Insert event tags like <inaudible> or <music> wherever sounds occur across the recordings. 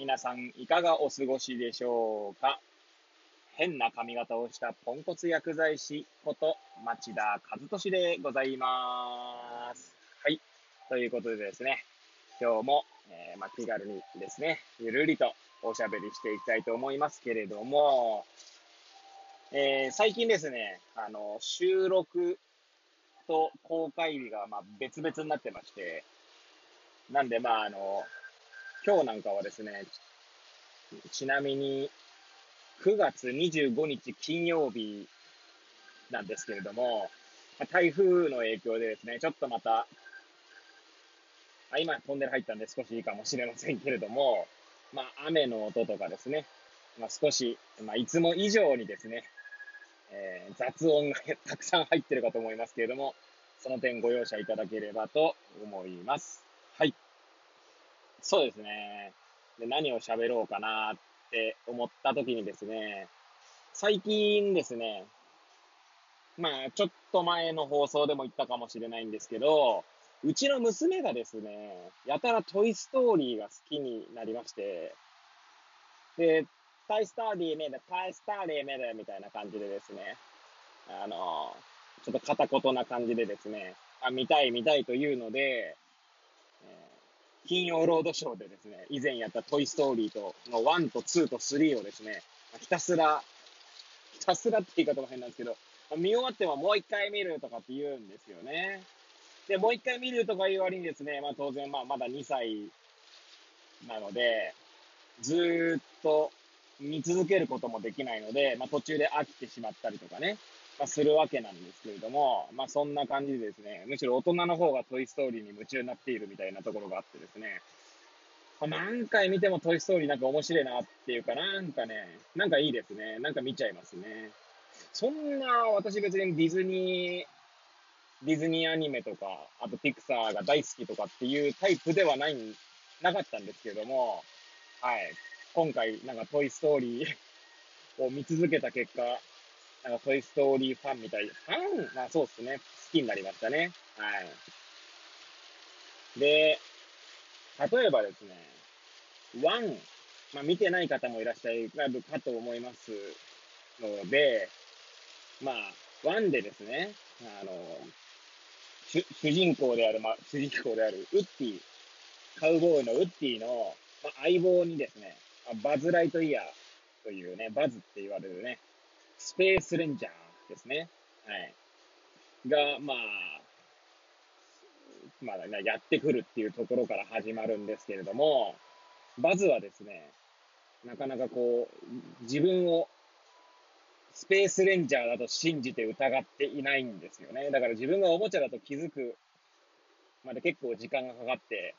皆さん、いかがお過ごしでしょうか？変な髪型をしたポンコツ薬剤師こと町田和俊でございます。はい。ということでですね、今日も、えー、ま、気軽にですね、ゆるりとおしゃべりしていきたいと思いますけれども、えー、最近ですね、あの、収録と公開日が、ま、別々になってまして、なんで、まあ、あの、今日なんかはですね、ちなみに、9月25日金曜日なんですけれども、台風の影響でですね、ちょっとまた、あ今トンネル入ったんで少しいいかもしれませんけれども、まあ雨の音とかですね、まあ少し、まあいつも以上にですね、えー、雑音がたくさん入ってるかと思いますけれども、その点ご容赦いただければと思います。はい。そうですね。で何を喋ろうかなって思った時にですね、最近ですね、まあ、ちょっと前の放送でも言ったかもしれないんですけど、うちの娘がですね、やたらトイストーリーが好きになりまして、で、タイスターリーメだ、タイスターリーメだ、みたいな感じでですね、あの、ちょっと片言な感じでですね、あ、見たい見たいというので、金曜ロードショーでですね、以前やったトイストーリーと、の1と2と3をですね、ひたすら、ひたすらって言い方も変なんですけど、見終わってももう一回見るとかって言うんですよね。で、もう一回見るとかいう割にですね、まあ当然まあまだ2歳なので、ずっと見続けることもできないので、まあ、途中で飽きてしまったりとかね、まあ、するわけなんですけれども、まあ、そんな感じでですね、むしろ大人の方がトイストーリーに夢中になっているみたいなところがあってですね、まあ、何回見てもトイストーリーなんか面白いなっていうかなんかね、なんかいいですね。なんか見ちゃいますね。そんな、私別にディズニー、ディズニーアニメとか、あとピクサーが大好きとかっていうタイプではない、なかったんですけども、はい。今回、なんかトイストーリーを見続けた結果、なんかトイストーリーファンみたい、ファンまあそうですね。好きになりましたね。はい。で、例えばですね、ワン、まあ見てない方もいらっしゃるかと思いますので、まあ、ワンでですね、あの、主人公である、まあ、主人公であるウッディ、カウボーイのウッディの、まあ、相棒にですね、バズ・ライトイヤーというね、バズって言われるね、スペースレンジャーですね。はい。が、まあ、まあ、やってくるっていうところから始まるんですけれども、バズはですね、なかなかこう、自分をスペースレンジャーだと信じて疑っていないんですよね。だから自分がおもちゃだと気づくまで結構時間がかかって、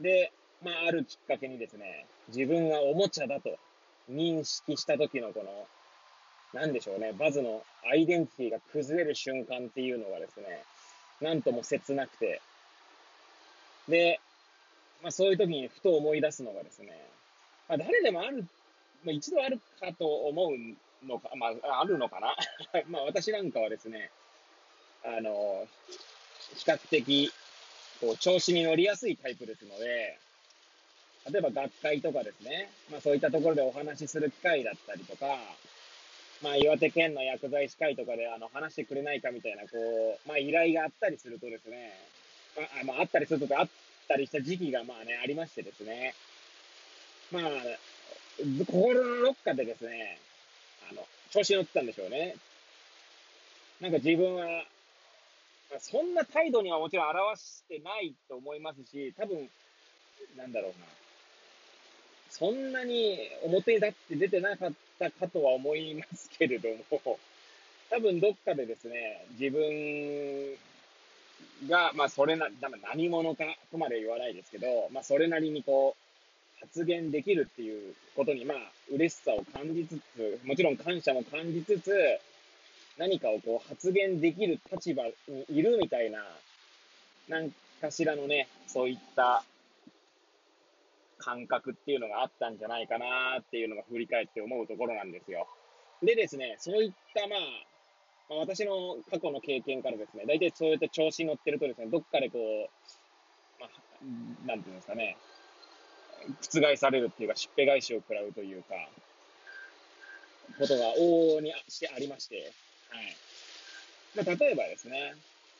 で、まあ、あるきっかけにですね、自分がおもちゃだと認識した時のこの、なんでしょうね、バズのアイデンティティが崩れる瞬間っていうのがですね、なんとも切なくて、で、まあそういう時にふと思い出すのがですね、まあ誰でもある、まあ一度あるかと思うのか、まああるのかな？<laughs> まあ私なんかはですね、あの、比較的、こう、調子に乗りやすいタイプですので、例えば学会とかですね、まあそういったところでお話しする機会だったりとか、まあ岩手県の薬剤師会とかであの話してくれないかみたいな、こう、まあ依頼があったりするとですね、まあ、まあ、あったりするとかあったりした時期がまあね、ありましてですね、まあ、心のどっかでですね、あの、調子乗ってたんでしょうね。なんか自分は、そんな態度にはもちろん表してないと思いますし、多分、なんだろうな。そんなに表に立って出てなかったかとは思いますけれども、<laughs> 多分どっかでですね、自分が、まあそれな、多分何者かとまで言わないですけど、まあそれなりにこう、発言できるっていうことに、まあ、嬉しさを感じつつ、もちろん感謝も感じつつ、何かをこう発言できる立場にいるみたいな、なんかしらのね、そういった感覚っていうのがあったんじゃないかなっていうのが振り返って思うところなんですよ。でですね、そういったまあ、私の過去の経験からですね、大体そうやって調子に乗ってるとですね、どっかでこう、まあ、なんていうんですかね、覆されるっていうか、しっぺ返しを食らうというか、ことが往々にしてありまして、はい。ま、例えばですね、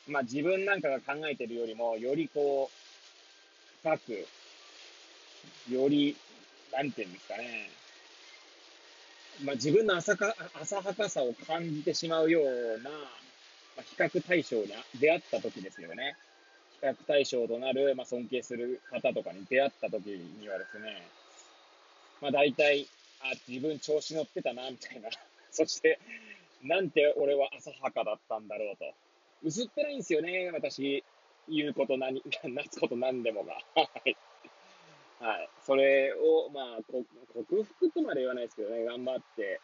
まあ自分なんかが考えてるよりも、よりこう、深く、より、なんていうんですかね、まあ自分の浅か、浅はかさを感じてしまうような、まあ、比較対象に出会った時ですよね。比較対象となる、まあ、尊敬する方とかに出会った時にはですね、まあ大体、あ、自分調子乗ってたな、みたいな。<laughs> そして、なんて俺は浅はかだったんだろうと。薄っぺらいんですよね、私。言うこと何、<laughs> なすこと何でもが。<laughs> はい。はい。それを、まあ、克服とまで言わないですけどね、頑張って、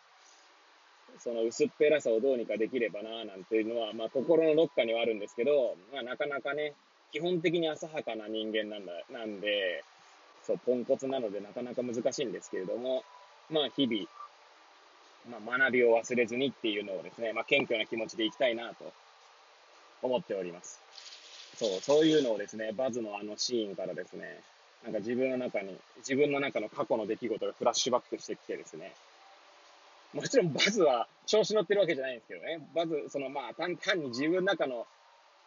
その薄っぺらさをどうにかできればな、なんていうのは、まあ、心のどっかにはあるんですけど、まあ、なかなかね、基本的に浅はかな人間なんだ、なんで、そう、ポンコツなのでなかなか難しいんですけれども、まあ、日々、まあ、学びを忘れずにっていうのをですね、まあ、謙虚な気持ちでいきたいなと思っております。そう、そういうのをですね、バズのあのシーンからですね、なんか自分の中に、自分の中の過去の出来事がフラッシュバックしてきてですね、もちろんバズは調子乗ってるわけじゃないんですけどね、バズ、そのまあ単単に自分の中の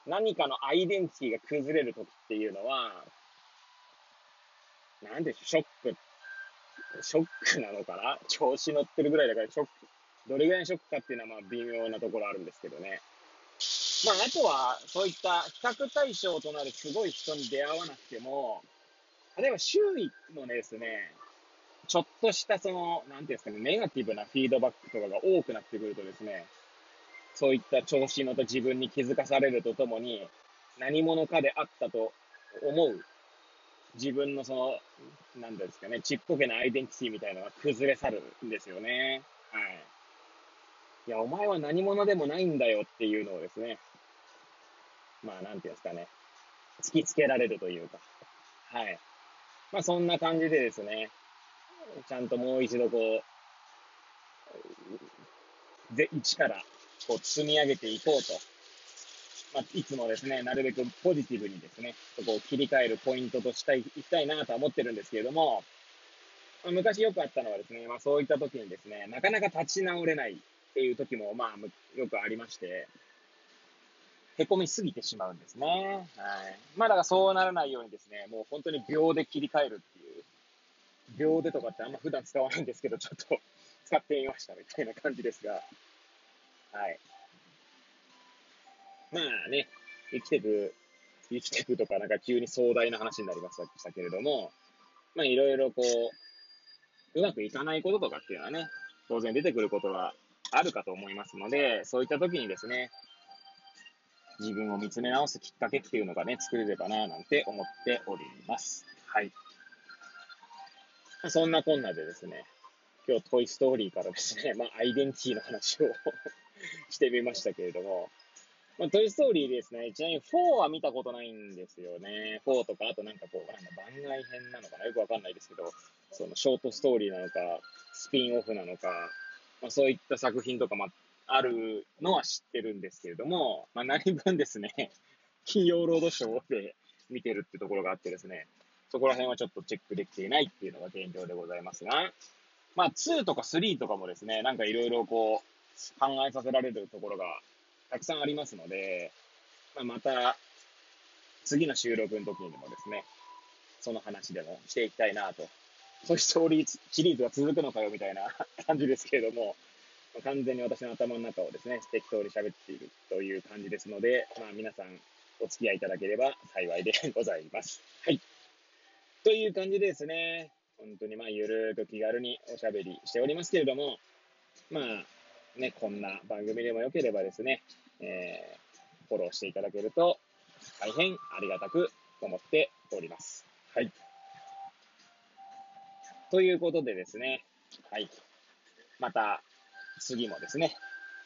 何かのアイデンティティが崩れる時っていうのは、なんでしょうショック、ショックなのかな？調子乗ってるぐらいだからショック、どれぐらいのショックかっていうのはまあ微妙なところあるんですけどね。まああとはそういった比較対象となるすごい人に出会わなくても、例えば周囲のですね、ちょっとしたその、なんていうんですかね、ネガティブなフィードバックとかが多くなってくるとですね、そういった調子のと自分に気づかされるとともに、何者かであったと思う自分のその、なんですかね、ちっぽけなアイデンティティみたいなのが崩れ去るんですよね。はい。いや、お前は何者でもないんだよっていうのをですね、まあ、なんていうんですかね、突きつけられるというか、はい。まあ、そんな感じでですね、ちゃんともう一度こう、で、一からこう積み上げていこうと。まあ、いつもですね、なるべくポジティブにですね、そこを切り替えるポイントとしたい、いきたいなとは思ってるんですけれども、まあ、昔よくあったのはですね、まあそういった時にですね、なかなか立ち直れないっていう時も、まあよくありまして、凹みすぎてしまうんですね。はい。まあだからそうならないようにですね、もう本当に秒で切り替えるっていう、秒でとかってあんま普段使わないんですけど、ちょっと使ってみましたみたいな感じですが、はい。まあね、生きてく、生きてくとかなんか急に壮大な話になりましたけれども、まあいろいろこう、うまくいかないこととかっていうのはね、当然出てくることはあるかと思いますので、そういった時にですね、自分を見つめ直すきっかけっていうのがね、作れればななんて思っております。はい。そんなこんなでですね、今日トイストーリーからですね、まあアイデンティティの話を <laughs> してみましたけれども、まあ、トイストーリーですね。ちなみに4は見たことないんですよね。4とか、あとなんかこう、なんか番外編なのかなよくわかんないですけど、そのショートストーリーなのか、スピンオフなのか、まあ、そういった作品とか、まあ、あるのは知ってるんですけれども、まあ、何分ですね、<laughs> 金曜ロードショーで見てるってところがあってですね、そこら辺はちょっとチェックできていないっていうのが現状でございますが、まあ、2とか3とかもですね、なんかいろいろこう、考えさせられるところがたくさんありますので、まあ、また、次の収録の時にでもですね、その話でもしていきたいなと。そういうストーリーシリーズが続くのかよみたいな感じですけれども、完全に私の頭の中をですね、適当に喋っているという感じですので、まあ皆さんお付き合いいただければ幸いで <laughs> ございます。はい。という感じでですね、本当にまあゆるーく気軽におしゃべりしておりますけれども、まあね、こんな番組でもよければですね、えー、フォローしていただけると大変ありがたく思っております。はい。ということでですね、はい。また、次もですね、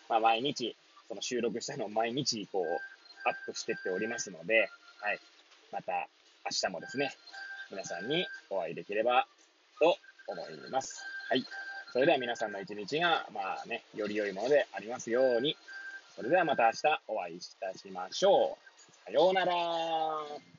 まあ、毎日、その収録したのを毎日、こう、アップしてっておりますので、はい。また、明日もですね、皆さんにお会いできればと思います。はい。それでは皆さんの一日が、まあね、より良いものでありますように。それではまた明日お会いいたしましょう。さようなら。